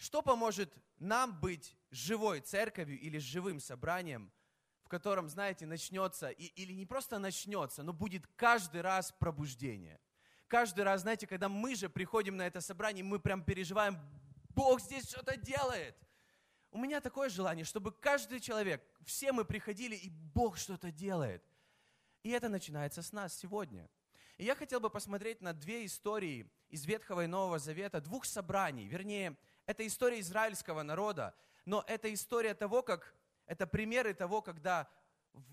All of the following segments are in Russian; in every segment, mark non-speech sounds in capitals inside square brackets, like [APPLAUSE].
Что поможет нам быть живой церковью или живым собранием, в котором, знаете, начнется, и, или не просто начнется, но будет каждый раз пробуждение. Каждый раз, знаете, когда мы же приходим на это собрание, мы прям переживаем, Бог здесь что-то делает. У меня такое желание, чтобы каждый человек, все мы приходили, и Бог что-то делает. И это начинается с нас сегодня. И я хотел бы посмотреть на две истории из Ветхого и Нового Завета, двух собраний, вернее, это история израильского народа, но это история того, как, это примеры того, когда в,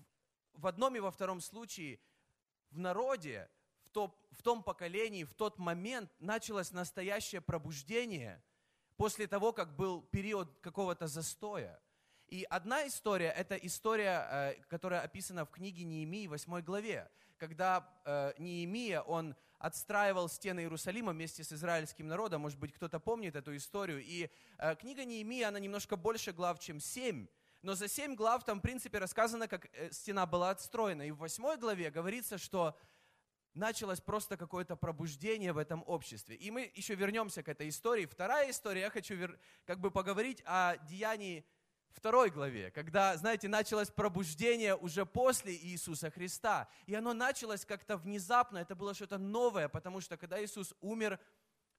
в одном и во втором случае в народе, в, то, в том поколении, в тот момент началось настоящее пробуждение после того, как был период какого-то застоя. И одна история, это история, э, которая описана в книге Неемии, 8 главе, когда э, Неемия, он отстраивал стены Иерусалима вместе с израильским народом. Может быть, кто-то помнит эту историю. И э, книга Неемия, она немножко больше глав, чем семь. Но за семь глав там, в принципе, рассказано, как э, стена была отстроена. И в восьмой главе говорится, что началось просто какое-то пробуждение в этом обществе. И мы еще вернемся к этой истории. Вторая история, я хочу как бы поговорить о деянии второй главе, когда, знаете, началось пробуждение уже после Иисуса Христа. И оно началось как-то внезапно, это было что-то новое, потому что когда Иисус умер,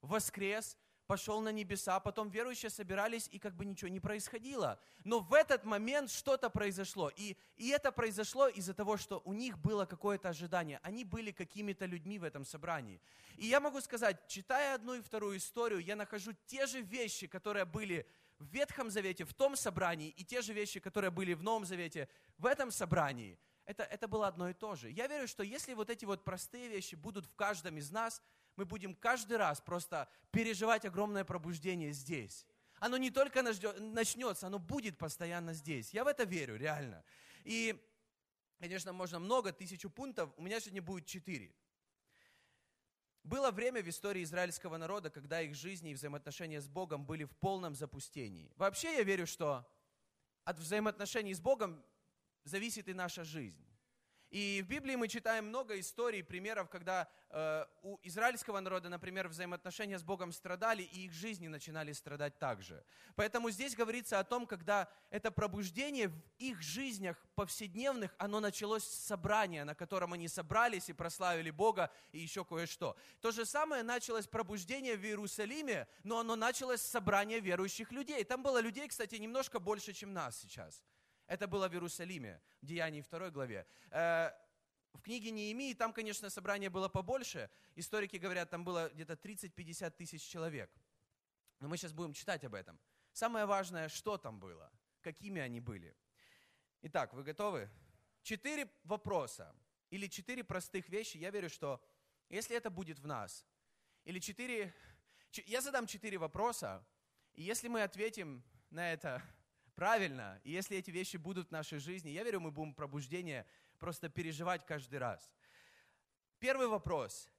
воскрес, пошел на небеса, потом верующие собирались, и как бы ничего не происходило. Но в этот момент что-то произошло. И, и это произошло из-за того, что у них было какое-то ожидание. Они были какими-то людьми в этом собрании. И я могу сказать, читая одну и вторую историю, я нахожу те же вещи, которые были в Ветхом Завете, в том собрании, и те же вещи, которые были в Новом Завете, в этом собрании, это, это было одно и то же. Я верю, что если вот эти вот простые вещи будут в каждом из нас, мы будем каждый раз просто переживать огромное пробуждение здесь. Оно не только начнется, оно будет постоянно здесь. Я в это верю, реально. И, конечно, можно много, тысячу пунктов. У меня сегодня будет четыре. Было время в истории израильского народа, когда их жизни и взаимоотношения с Богом были в полном запустении. Вообще я верю, что от взаимоотношений с Богом зависит и наша жизнь. И в Библии мы читаем много историй, примеров, когда э, у израильского народа, например, взаимоотношения с Богом страдали, и их жизни начинали страдать также. Поэтому здесь говорится о том, когда это пробуждение в их жизнях повседневных, оно началось с собрания, на котором они собрались и прославили Бога, и еще кое-что. То же самое началось пробуждение в Иерусалиме, но оно началось с собрания верующих людей. Там было людей, кстати, немножко больше, чем нас сейчас. Это было в Иерусалиме, в Деянии 2 главе. Э, в книге Неемии там, конечно, собрание было побольше. Историки говорят, там было где-то 30-50 тысяч человек. Но мы сейчас будем читать об этом. Самое важное, что там было, какими они были. Итак, вы готовы? Четыре вопроса или четыре простых вещи. Я верю, что если это будет в нас, или четыре... Я задам четыре вопроса, и если мы ответим на это правильно. И если эти вещи будут в нашей жизни, я верю, мы будем пробуждение просто переживать каждый раз. Первый вопрос.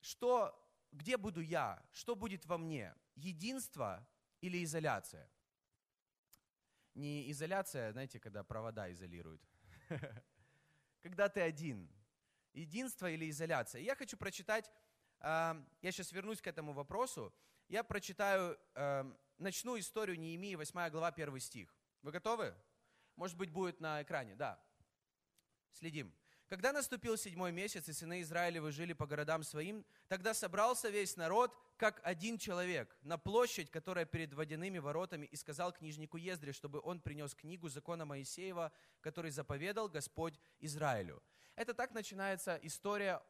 Что, где буду я? Что будет во мне? Единство или изоляция? Не изоляция, знаете, когда провода изолируют. [LAUGHS] Когда ты один. Единство или изоляция? Я хочу прочитать, а, я сейчас вернусь к этому вопросу. Я прочитаю а, начну историю Неемии, 8 глава, 1 стих. Вы готовы? Может быть, будет на экране, да. Следим. Когда наступил седьмой месяц, и сыны Израилевы жили по городам своим, тогда собрался весь народ, как один человек, на площадь, которая перед водяными воротами, и сказал книжнику Ездре, чтобы он принес книгу закона Моисеева, который заповедал Господь Израилю. Это так начинается история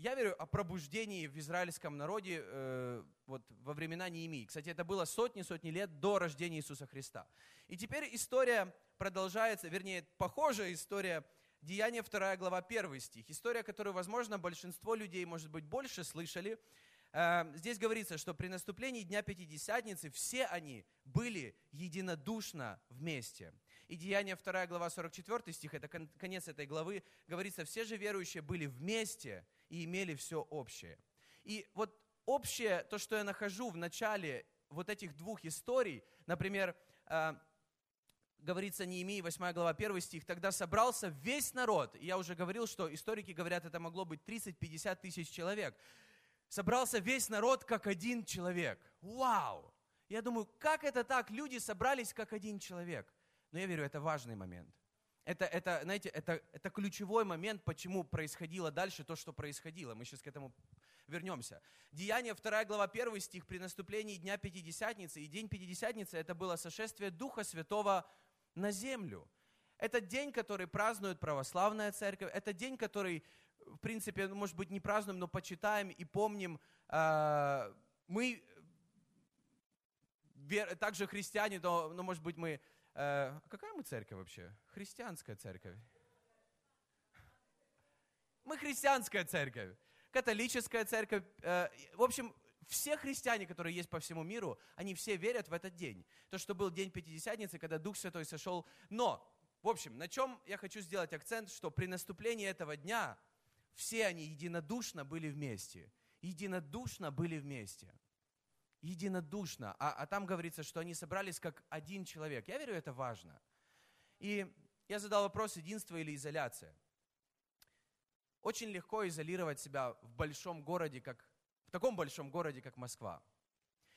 я верю о пробуждении в израильском народе э, вот, во времена Неемии. Кстати, это было сотни-сотни лет до рождения Иисуса Христа. И теперь история продолжается, вернее, похожая история Деяния 2 глава 1 стих. История, которую, возможно, большинство людей, может быть, больше слышали. Э, здесь говорится, что при наступлении Дня Пятидесятницы все они были единодушно вместе. И Деяние 2 глава 44 стих, это конец этой главы, говорится, все же верующие были вместе и имели все общее. И вот общее, то, что я нахожу в начале вот этих двух историй, например, э, говорится Неемии, 8 глава, 1 стих, тогда собрался весь народ. И я уже говорил, что историки говорят, это могло быть 30-50 тысяч человек. собрался весь народ как один человек. Вау! Я думаю, как это так? Люди собрались как один человек. Но я верю, это важный момент. Это, это знаете, это, это ключевой момент, почему происходило дальше то, что происходило. Мы сейчас к этому вернемся. Деяние 2 глава 1 стих. При наступлении Дня Пятидесятницы. И День Пятидесятницы это было сошествие Духа Святого на землю. Это день, который празднует православная церковь. Это день, который, в принципе, ну, может быть, не празднуем, но почитаем и помним. А, мы также христиане, но, но может быть, мы Э, какая мы церковь вообще? Христианская церковь. Мы христианская церковь, католическая церковь. Э, в общем, все христиане, которые есть по всему миру, они все верят в этот день. То, что был день Пятидесятницы, когда Дух Святой сошел. Но, в общем, на чем я хочу сделать акцент, что при наступлении этого дня все они единодушно были вместе. Единодушно были вместе единодушно. А, а там говорится, что они собрались как один человек. Я верю, это важно. И я задал вопрос, единство или изоляция. Очень легко изолировать себя в большом городе, как, в таком большом городе, как Москва.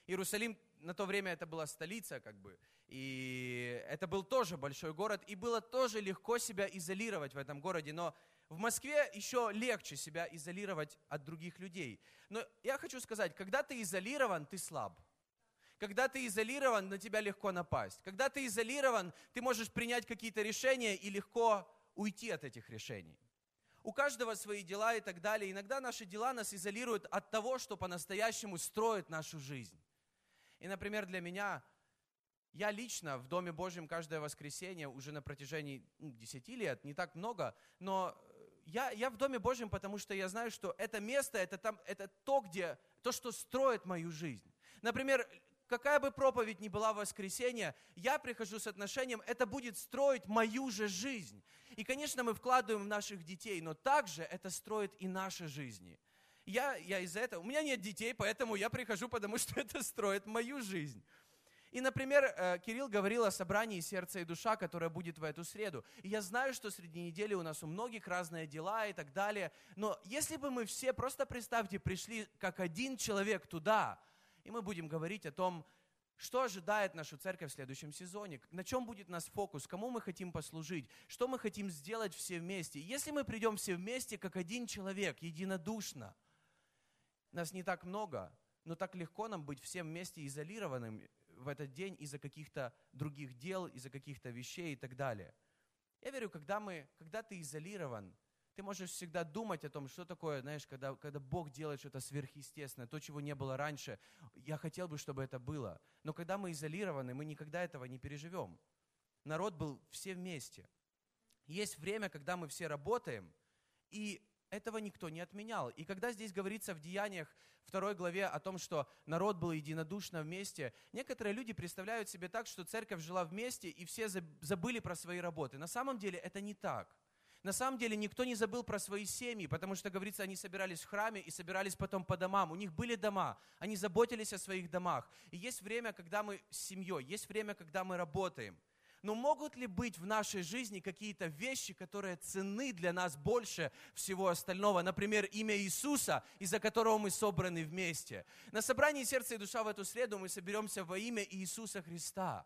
Иерусалим на то время это была столица, как бы, и это был тоже большой город, и было тоже легко себя изолировать в этом городе, но в Москве еще легче себя изолировать от других людей. Но я хочу сказать, когда ты изолирован, ты слаб. Когда ты изолирован, на тебя легко напасть. Когда ты изолирован, ты можешь принять какие-то решения и легко уйти от этих решений. У каждого свои дела и так далее. Иногда наши дела нас изолируют от того, что по-настоящему строит нашу жизнь. И, например, для меня, я лично в Доме Божьем каждое воскресенье уже на протяжении ну, 10 лет, не так много, но я, я в Доме Божьем, потому что я знаю, что это место, это, там, это то, где, то, что строит мою жизнь. Например, какая бы проповедь ни была в воскресенье, я прихожу с отношением, это будет строить мою же жизнь. И, конечно, мы вкладываем в наших детей, но также это строит и наши жизни. Я, я из-за этого, у меня нет детей, поэтому я прихожу, потому что [LAUGHS] это строит мою жизнь. И, например, э, Кирилл говорил о собрании «Сердце и душа», которое будет в эту среду. И я знаю, что среди недели у нас у многих разные дела и так далее. Но если бы мы все, просто представьте, пришли как один человек туда, и мы будем говорить о том, что ожидает нашу церковь в следующем сезоне? На чем будет наш фокус? Кому мы хотим послужить? Что мы хотим сделать все вместе? Если мы придем все вместе, как один человек, единодушно, нас не так много, но так легко нам быть всем вместе изолированным в этот день из-за каких-то других дел, из-за каких-то вещей и так далее. Я верю, когда, мы, когда ты изолирован, ты можешь всегда думать о том, что такое, знаешь, когда, когда Бог делает что-то сверхъестественное, то, чего не было раньше. Я хотел бы, чтобы это было. Но когда мы изолированы, мы никогда этого не переживем. Народ был все вместе. Есть время, когда мы все работаем, и этого никто не отменял. И когда здесь говорится в Деяниях второй главе о том, что народ был единодушно вместе, некоторые люди представляют себе так, что церковь жила вместе и все забыли про свои работы. На самом деле это не так. На самом деле никто не забыл про свои семьи, потому что, говорится, они собирались в храме и собирались потом по домам. У них были дома, они заботились о своих домах. И есть время, когда мы с семьей, есть время, когда мы работаем – но могут ли быть в нашей жизни какие-то вещи, которые ценны для нас больше всего остального? Например, имя Иисуса, из-за которого мы собраны вместе. На собрании сердца и душа в эту среду мы соберемся во имя Иисуса Христа.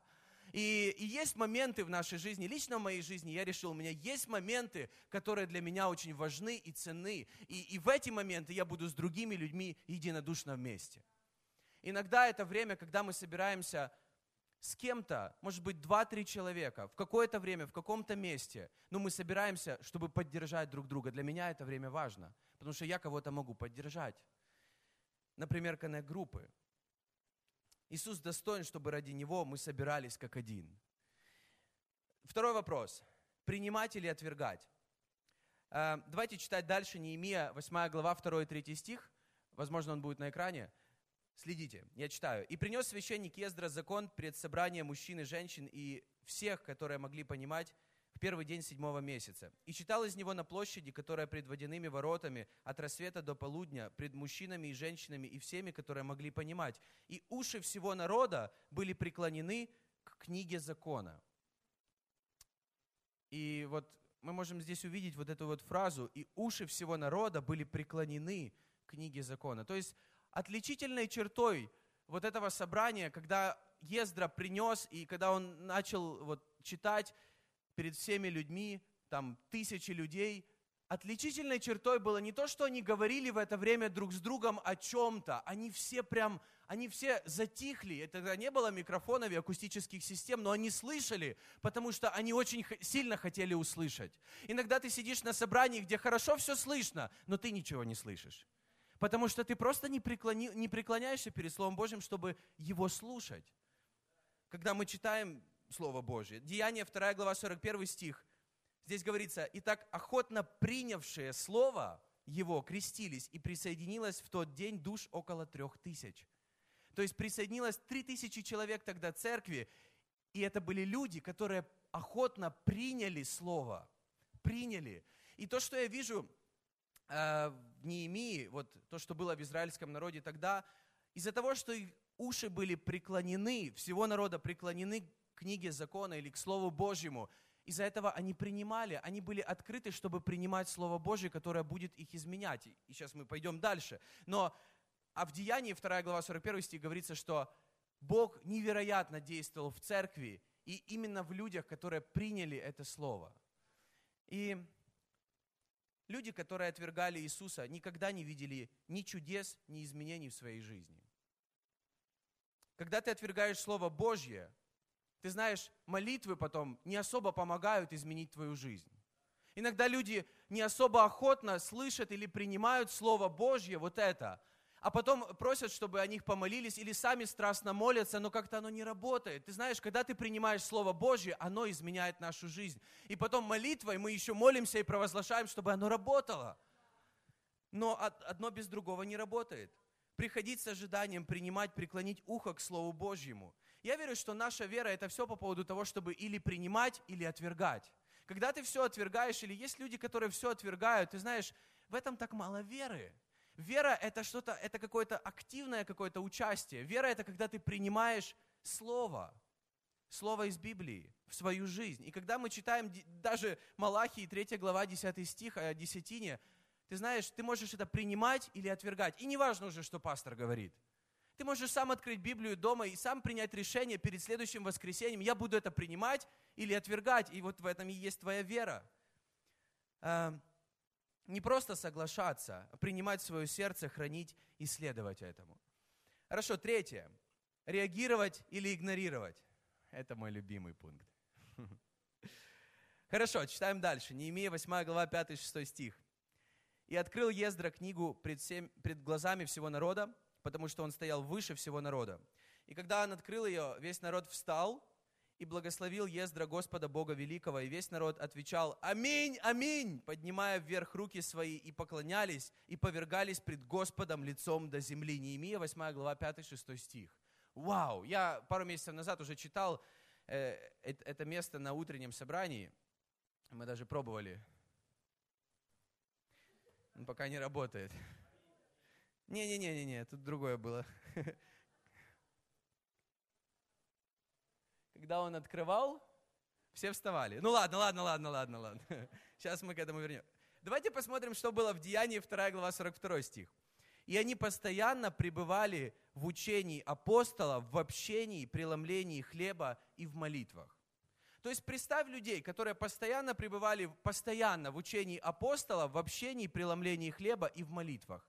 И, и есть моменты в нашей жизни, лично в моей жизни я решил, у меня есть моменты, которые для меня очень важны и ценны. И, и в эти моменты я буду с другими людьми единодушно вместе. Иногда это время, когда мы собираемся с кем-то, может быть, два-три человека, в какое-то время, в каком-то месте, но мы собираемся, чтобы поддержать друг друга. Для меня это время важно, потому что я кого-то могу поддержать. Например, коннект-группы. Иисус достоин, чтобы ради Него мы собирались как один. Второй вопрос. Принимать или отвергать? Э, давайте читать дальше Неемия, 8 глава, 2 и 3 стих. Возможно, он будет на экране. Следите, я читаю. «И принес священник Ездра закон пред собранием мужчин и женщин и всех, которые могли понимать, в первый день седьмого месяца. И читал из него на площади, которая пред водяными воротами, от рассвета до полудня, пред мужчинами и женщинами и всеми, которые могли понимать. И уши всего народа были преклонены к книге закона». И вот мы можем здесь увидеть вот эту вот фразу «И уши всего народа были преклонены книги закона. То есть отличительной чертой вот этого собрания, когда Ездра принес, и когда он начал вот читать перед всеми людьми, там тысячи людей, отличительной чертой было не то, что они говорили в это время друг с другом о чем-то, они все прям, они все затихли, это не было микрофонов и акустических систем, но они слышали, потому что они очень сильно хотели услышать. Иногда ты сидишь на собрании, где хорошо все слышно, но ты ничего не слышишь. Потому что ты просто не, преклони, не преклоняешься перед Словом Божьим, чтобы его слушать. Когда мы читаем Слово Божье, Деяние 2 глава 41 стих, здесь говорится, «Итак, охотно принявшие Слово Его крестились, и присоединилось в тот день душ около трех тысяч». То есть присоединилось три тысячи человек тогда церкви, и это были люди, которые охотно приняли Слово, приняли. И то, что я вижу в Неемии, вот то, что было в израильском народе тогда, из-за того, что их уши были преклонены, всего народа преклонены к книге закона или к Слову Божьему, из-за этого они принимали, они были открыты, чтобы принимать Слово Божье, которое будет их изменять. И сейчас мы пойдем дальше. Но а в Деянии 2 глава 41 стих говорится, что Бог невероятно действовал в церкви и именно в людях, которые приняли это Слово. И Люди, которые отвергали Иисуса, никогда не видели ни чудес, ни изменений в своей жизни. Когда ты отвергаешь Слово Божье, ты знаешь, молитвы потом не особо помогают изменить твою жизнь. Иногда люди не особо охотно слышат или принимают Слово Божье, вот это, а потом просят, чтобы о них помолились, или сами страстно молятся, но как-то оно не работает. Ты знаешь, когда ты принимаешь Слово Божье, оно изменяет нашу жизнь. И потом молитвой мы еще молимся и провозглашаем, чтобы оно работало. Но одно без другого не работает. Приходить с ожиданием, принимать, преклонить ухо к Слову Божьему. Я верю, что наша вера это все по поводу того, чтобы или принимать, или отвергать. Когда ты все отвергаешь, или есть люди, которые все отвергают, ты знаешь, в этом так мало веры. Вера это что-то, это какое-то активное какое-то участие. Вера это когда ты принимаешь Слово, Слово из Библии в свою жизнь. И когда мы читаем даже Малахии 3 глава 10 стих о десятине, ты знаешь, ты можешь это принимать или отвергать. И не важно уже, что пастор говорит. Ты можешь сам открыть Библию дома и сам принять решение перед следующим воскресеньем, я буду это принимать или отвергать. И вот в этом и есть твоя вера. Не просто соглашаться, а принимать в свое сердце, хранить, исследовать этому. Хорошо, третье. Реагировать или игнорировать. Это мой любимый пункт. Хорошо, читаем дальше. Неемия 8 глава 5-6 стих. «И открыл Ездра книгу пред, всем, пред глазами всего народа, потому что он стоял выше всего народа. И когда он открыл ее, весь народ встал и благословил Ездра Господа Бога Великого, и весь народ отвечал «Аминь, аминь!», поднимая вверх руки свои, и поклонялись, и повергались пред Господом лицом до земли. Неемия, 8 глава, 5-6 стих. Вау! Я пару месяцев назад уже читал э, это место на утреннем собрании. Мы даже пробовали. Он пока не работает. Не-не-не-не, тут другое было. [LAUGHS] когда он открывал, все вставали. Ну ладно, ладно, ладно, ладно, ладно. [LAUGHS] Сейчас мы к этому вернем. Давайте посмотрим, что было в Деянии 2 глава 42 стих. И они постоянно пребывали в учении апостолов, в общении, преломлении хлеба и в молитвах. То есть представь людей, которые постоянно пребывали, постоянно в учении апостолов, в общении, преломлении хлеба и в молитвах.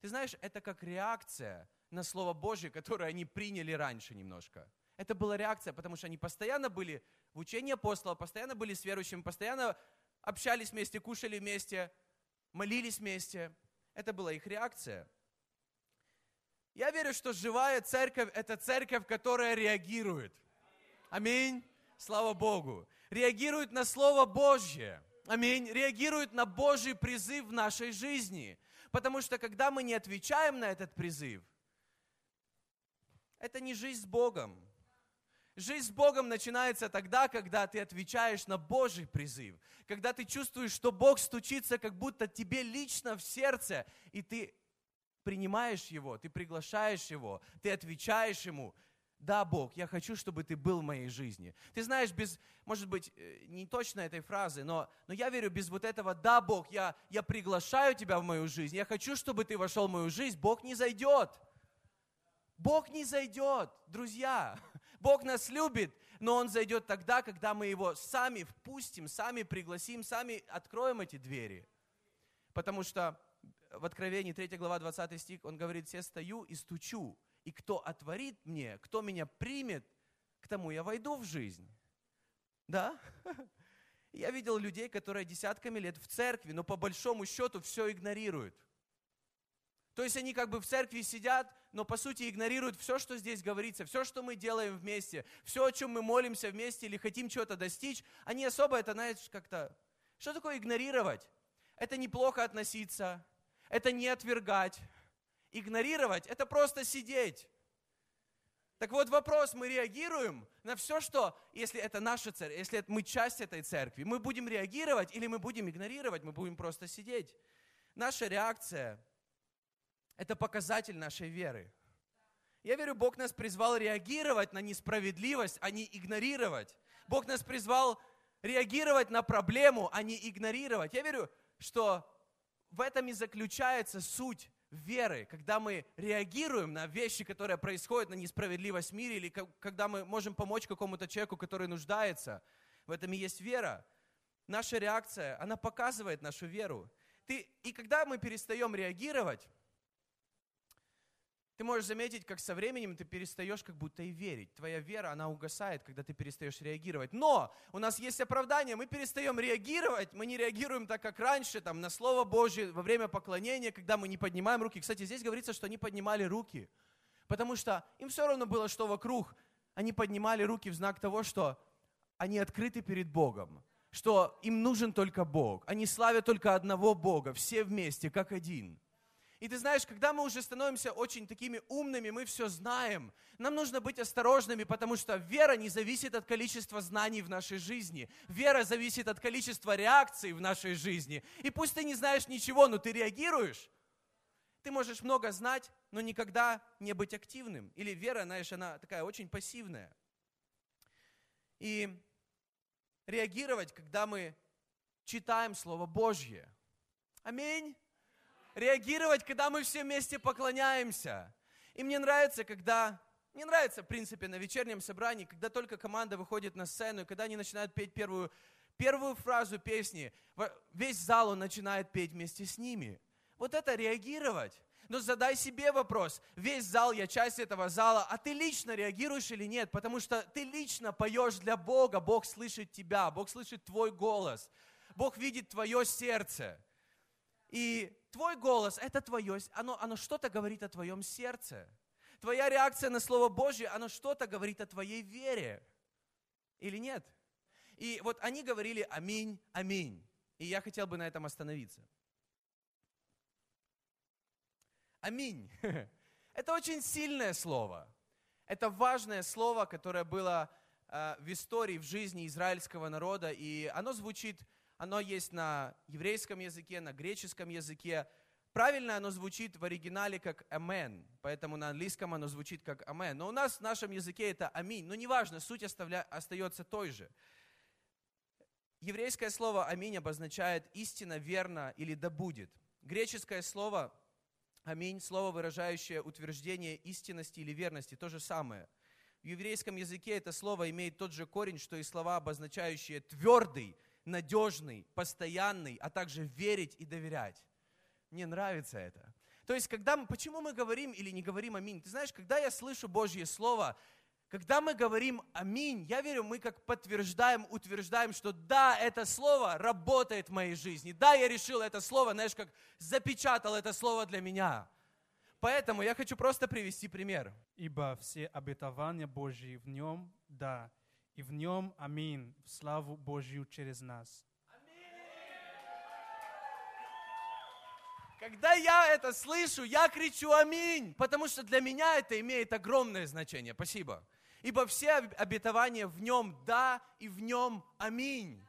Ты знаешь, это как реакция на Слово Божье, которое они приняли раньше немножко. Это была реакция, потому что они постоянно были в учении апостолов, постоянно были с верующими, постоянно общались вместе, кушали вместе, молились вместе. Это была их реакция. Я верю, что живая церковь – это церковь, которая реагирует. Аминь. Слава Богу. Реагирует на Слово Божье. Аминь. Реагирует на Божий призыв в нашей жизни. Потому что когда мы не отвечаем на этот призыв, это не жизнь с Богом. Жизнь с Богом начинается тогда, когда ты отвечаешь на Божий призыв. Когда ты чувствуешь, что Бог стучится как будто тебе лично в сердце, и ты принимаешь Его, ты приглашаешь Его, ты отвечаешь Ему. Да, Бог, я хочу, чтобы ты был в моей жизни. Ты знаешь, без, может быть, э, не точно этой фразы, но, но я верю, без вот этого «Да, Бог, я, я приглашаю тебя в мою жизнь, я хочу, чтобы ты вошел в мою жизнь», Бог не зайдет. Бог не зайдет, друзья. Бог нас любит, но Он зайдет тогда, когда мы Его сами впустим, сами пригласим, сами откроем эти двери. Потому что в Откровении 3 глава 20 стих Он говорит, «Все стою и стучу, и кто отворит мне, кто меня примет, к тому я войду в жизнь». Да? [LAUGHS] Я видел людей, которые десятками лет в церкви, но по большому счету все игнорируют. То есть они как бы в церкви сидят, но по сути игнорируют все, что здесь говорится, все, что мы делаем вместе, все, о чем мы молимся вместе или хотим чего-то достичь. Они особо это, знаешь, как-то... Что такое игнорировать? Это неплохо относиться, это не отвергать. Игнорировать – это просто сидеть. Так вот вопрос, мы реагируем на все, что, если это наша церковь, если мы часть этой церкви, мы будем реагировать или мы будем игнорировать, мы будем просто сидеть. Наша реакция – это показатель нашей веры. Я верю, Бог нас призвал реагировать на несправедливость, а не игнорировать. Бог нас призвал реагировать на проблему, а не игнорировать. Я верю, что в этом и заключается суть веры, когда мы реагируем на вещи, которые происходят, на несправедливость в мире, или когда мы можем помочь какому-то человеку, который нуждается. В этом и есть вера. Наша реакция, она показывает нашу веру. Ты, и когда мы перестаем реагировать, ты можешь заметить, как со временем ты перестаешь как будто и верить. Твоя вера, она угасает, когда ты перестаешь реагировать. Но у нас есть оправдание, мы перестаем реагировать, мы не реагируем так, как раньше, там, на Слово Божье во время поклонения, когда мы не поднимаем руки. Кстати, здесь говорится, что они поднимали руки, потому что им все равно было, что вокруг. Они поднимали руки в знак того, что они открыты перед Богом, что им нужен только Бог. Они славят только одного Бога, все вместе, как один. И ты знаешь, когда мы уже становимся очень такими умными, мы все знаем, нам нужно быть осторожными, потому что вера не зависит от количества знаний в нашей жизни. Вера зависит от количества реакций в нашей жизни. И пусть ты не знаешь ничего, но ты реагируешь. Ты можешь много знать, но никогда не быть активным. Или вера, знаешь, она такая очень пассивная. И реагировать, когда мы читаем Слово Божье. Аминь реагировать, когда мы все вместе поклоняемся. И мне нравится, когда... Мне нравится, в принципе, на вечернем собрании, когда только команда выходит на сцену, и когда они начинают петь первую, первую фразу песни, весь зал он начинает петь вместе с ними. Вот это реагировать. Но задай себе вопрос, весь зал, я часть этого зала, а ты лично реагируешь или нет? Потому что ты лично поешь для Бога, Бог слышит тебя, Бог слышит твой голос, Бог видит твое сердце. И твой голос, это твое, оно, оно что-то говорит о твоем сердце. Твоя реакция на Слово Божье, оно что-то говорит о твоей вере. Или нет? И вот они говорили аминь, аминь. И я хотел бы на этом остановиться. Аминь. [LAUGHS] Это очень сильное слово. Это важное слово, которое было э, в истории, в жизни израильского народа. И оно звучит оно есть на еврейском языке, на греческом языке. Правильно оно звучит в оригинале как «амен», поэтому на английском оно звучит как «амен». Но у нас в нашем языке это «аминь». Но неважно, суть оставля... остается той же. Еврейское слово «аминь» обозначает «истина», «верно» или «да будет». Греческое слово «аминь» – слово, выражающее утверждение истинности или верности, то же самое. В еврейском языке это слово имеет тот же корень, что и слова, обозначающие твердый, надежный, постоянный, а также верить и доверять. Мне нравится это. То есть, когда мы, почему мы говорим или не говорим аминь? Ты знаешь, когда я слышу Божье Слово, когда мы говорим аминь, я верю, мы как подтверждаем, утверждаем, что да, это слово работает в моей жизни. Да, я решил это слово, знаешь, как запечатал это слово для меня. Поэтому я хочу просто привести пример. Ибо все обетования Божьи в нем, да, и в нем аминь, в славу Божью через нас. Когда я это слышу, я кричу аминь, потому что для меня это имеет огромное значение. Спасибо. Ибо все обетования в нем да и в нем аминь.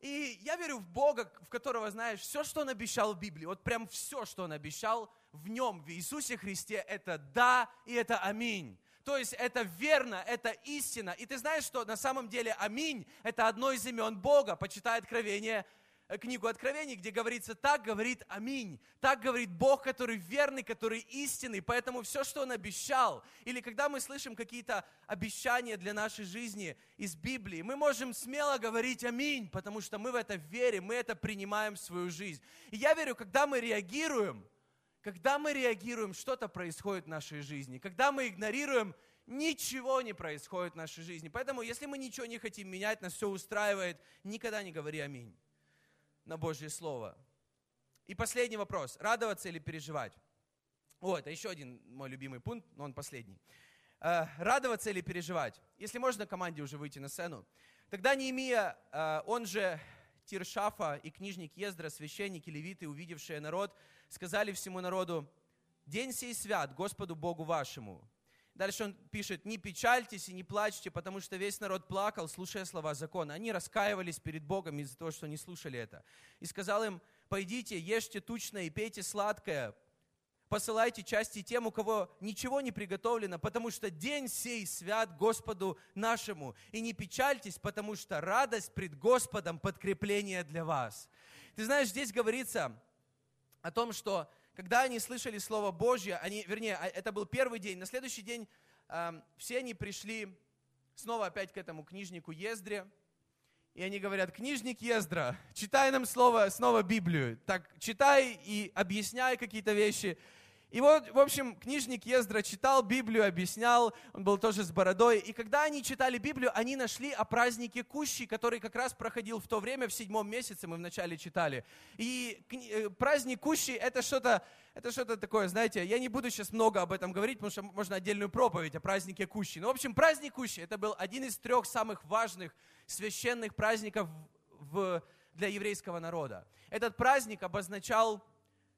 И я верю в Бога, в которого, знаешь, все, что Он обещал в Библии, вот прям все, что Он обещал в Нем, в Иисусе Христе, это да и это аминь. То есть это верно, это истина. И ты знаешь, что на самом деле аминь – это одно из имен Бога. Почитай Откровение Э, книгу Откровений, где говорится, так говорит Аминь, так говорит Бог, который верный, который истинный, поэтому все, что Он обещал, или когда мы слышим какие-то обещания для нашей жизни из Библии, мы можем смело говорить Аминь, потому что мы в это верим, мы это принимаем в свою жизнь. И я верю, когда мы реагируем, когда мы реагируем, что-то происходит в нашей жизни. Когда мы игнорируем, ничего не происходит в нашей жизни. Поэтому, если мы ничего не хотим менять, нас все устраивает, никогда не говори аминь на Божье Слово. И последний вопрос. Радоваться или переживать? О, это еще один мой любимый пункт, но он последний. Э, радоваться или переживать? Если можно команде уже выйти на сцену. Тогда Неемия, э, он же Тиршафа и книжник Ездра, священники, левиты, увидевшие народ, сказали всему народу, «День сей свят Господу Богу вашему, Дальше он пишет, не печальтесь и не плачьте, потому что весь народ плакал, слушая слова закона. Они раскаивались перед Богом из-за того, что не слушали это. И сказал им, пойдите, ешьте тучное и пейте сладкое, посылайте части тем, у кого ничего не приготовлено, потому что день сей свят Господу нашему. И не печальтесь, потому что радость пред Господом подкрепление для вас. Ты знаешь, здесь говорится о том, что когда они слышали Слово Божье, они, вернее, а, это был первый день, на следующий день э, все они пришли снова опять к этому книжнику Ездре, и они говорят, книжник Ездра, читай нам слово, снова Библию, так читай и объясняй какие-то вещи. И вот, в общем, книжник Ездра читал Библию, объяснял, он был тоже с бородой. И когда они читали Библию, они нашли о празднике Кущи, который как раз проходил в то время, в седьмом месяце, мы вначале читали. И э, праздник Кущи это что-то это что-то такое, знаете, я не буду сейчас много об этом говорить, потому что можно отдельную проповедь о празднике Кущи. Но, в общем, праздник Кущи это был один из трех самых важных священных праздников в, для еврейского народа. Этот праздник обозначал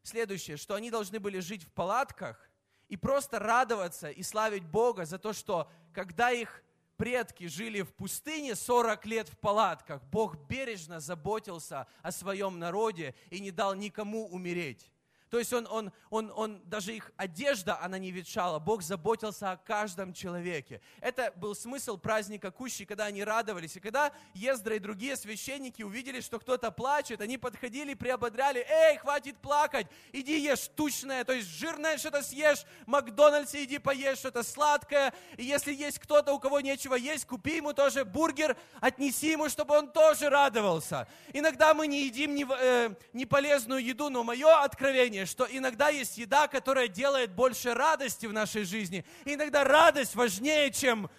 следующее, что они должны были жить в палатках и просто радоваться и славить Бога за то, что когда их предки жили в пустыне 40 лет в палатках, Бог бережно заботился о своем народе и не дал никому умереть. То есть он, он, он, он, даже их одежда, она не ветшала. Бог заботился о каждом человеке. Это был смысл праздника Кущи, когда они радовались. И когда Ездра и другие священники увидели, что кто-то плачет, они подходили приободряли. Эй, хватит плакать, иди ешь тучное, то есть жирное что-то съешь, в Макдональдсе иди поешь что-то сладкое. И если есть кто-то, у кого нечего есть, купи ему тоже бургер, отнеси ему, чтобы он тоже радовался. Иногда мы не едим не, э, не полезную еду, но мое откровение понимание, что иногда есть еда, которая делает больше радости в нашей жизни. И иногда радость важнее, чем,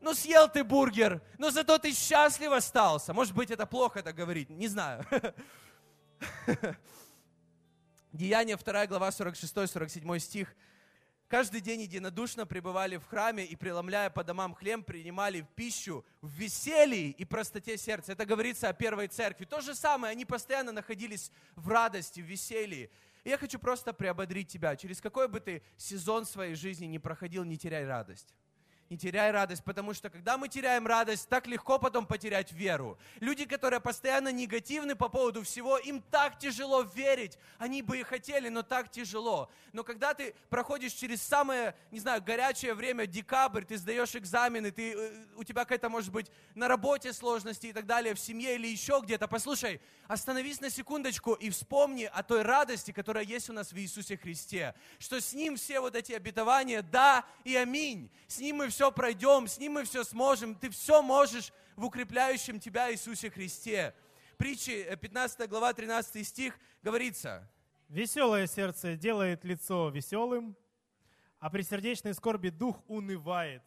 ну, съел ты бургер, но зато ты счастлив остался. Может быть, это плохо это говорить, не знаю. [LAUGHS] Деяние 2 глава 46-47 стих. Каждый день единодушно пребывали в храме и, преломляя по домам хлеб, принимали пищу в веселье и простоте сердца. Это говорится о первой церкви. То же самое, они постоянно находились в радости, в веселье. Я хочу просто приободрить тебя. Через какой бы ты сезон своей жизни не проходил, не теряй радость не теряй радость, потому что когда мы теряем радость, так легко потом потерять веру. Люди, которые постоянно негативны по поводу всего, им так тяжело верить. Они бы и хотели, но так тяжело. Но когда ты проходишь через самое, не знаю, горячее время, декабрь, ты сдаешь экзамены, ты, э, у тебя какая-то, может быть, на работе сложности и так далее, в семье или еще где-то, послушай, остановись на секундочку и вспомни о той радости, которая есть у нас в Иисусе Христе, что с Ним все вот эти обетования, да и аминь. С Ним мы все пройдем, с Ним мы все сможем, ты все можешь в укрепляющем тебя Иисусе Христе. Притчи 15 э, глава 13 стих говорится. Веселое сердце делает лицо веселым, а при сердечной скорби дух унывает.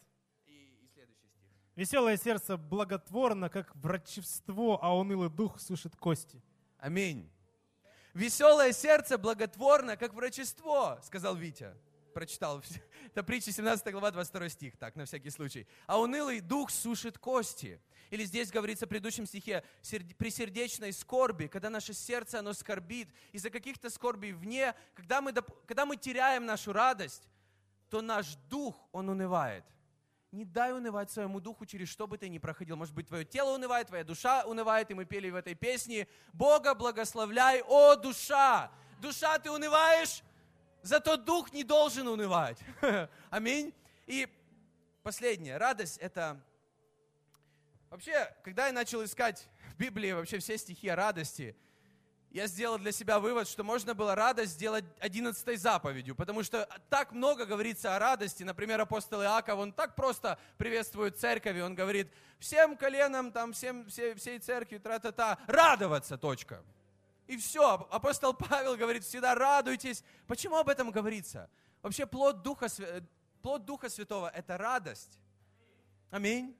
И, и следующий стих. Веселое сердце благотворно, как врачевство, а унылый дух сушит кости. Аминь. Веселое сердце благотворно, как врачество, сказал Витя прочитал. [LAUGHS] Это притча 17 глава, 22 стих, так, на всякий случай. А унылый дух сушит кости. Или здесь говорится в предыдущем стихе, при сердечной скорби, когда наше сердце, оно скорбит, из-за каких-то скорбей вне, когда мы, когда мы теряем нашу радость, то наш дух, он унывает. Не дай унывать своему духу, через что бы ты ни проходил. Может быть, твое тело унывает, твоя душа унывает, и мы пели в этой песне «Бога благословляй, о душа!» Душа, ты унываешь? Зато дух не должен унывать. [LAUGHS] Аминь. И последнее. Радость — это... Вообще, когда я начал искать в Библии вообще все стихи о радости, я сделал для себя вывод, что можно было радость сделать одиннадцатой заповедью, потому что так много говорится о радости. Например, апостол Иаков, он так просто приветствует церковь, он говорит, всем коленам, там, всем, всей, всей церкви, тра-та-та, радоваться, точка. И все, апостол Павел говорит, всегда радуйтесь. Почему об этом говорится? Вообще плод Духа, плод Духа Святого – это радость. Аминь.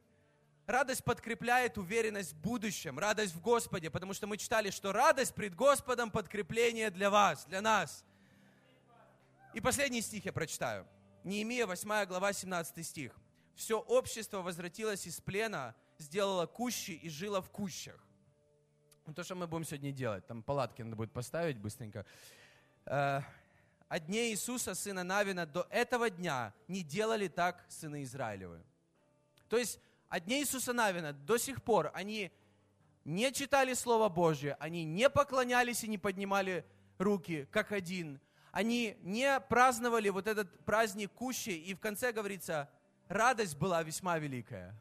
Радость подкрепляет уверенность в будущем, радость в Господе, потому что мы читали, что радость пред Господом подкрепление для вас, для нас. И последний стих я прочитаю. Неемия, 8 глава, 17 стих. «Все общество возвратилось из плена, сделало кущи и жило в кущах». Ну, то, что мы будем сегодня делать. Там палатки надо будет поставить быстренько. Э, О дне Иисуса, сына Навина, до этого дня не делали так сыны Израилевы. То есть от дня Иисуса Навина до сих пор они не читали Слово Божье, они не поклонялись и не поднимали руки, как один. Они не праздновали вот этот праздник кущи, и в конце говорится, радость была весьма великая.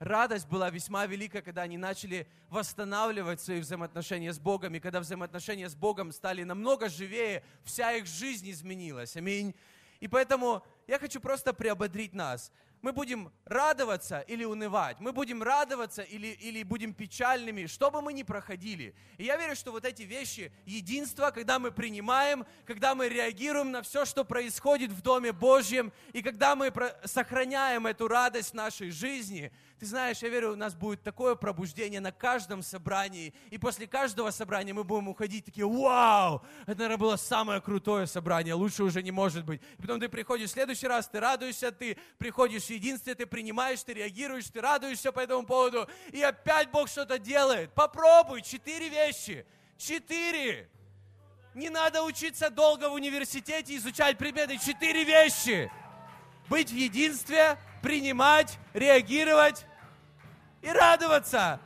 Радость была весьма велика, когда они начали восстанавливать свои взаимоотношения с Богом, и когда взаимоотношения с Богом стали намного живее, вся их жизнь изменилась. Аминь. И поэтому я хочу просто приободрить нас мы будем радоваться или унывать, мы будем радоваться или, или будем печальными, что бы мы ни проходили. И я верю, что вот эти вещи, единство, когда мы принимаем, когда мы реагируем на все, что происходит в Доме Божьем, и когда мы сохраняем эту радость в нашей жизни, ты знаешь, я верю, у нас будет такое пробуждение на каждом собрании. И после каждого собрания мы будем уходить такие, вау, это, наверное, было самое крутое собрание, лучше уже не может быть. И потом ты приходишь в следующий раз, ты радуешься, ты приходишь в единстве, ты принимаешь, ты реагируешь, ты радуешься по этому поводу. И опять Бог что-то делает. Попробуй, четыре вещи. Четыре. Не надо учиться долго в университете, изучать предметы. Четыре вещи. Быть в единстве, принимать, реагировать и радоваться.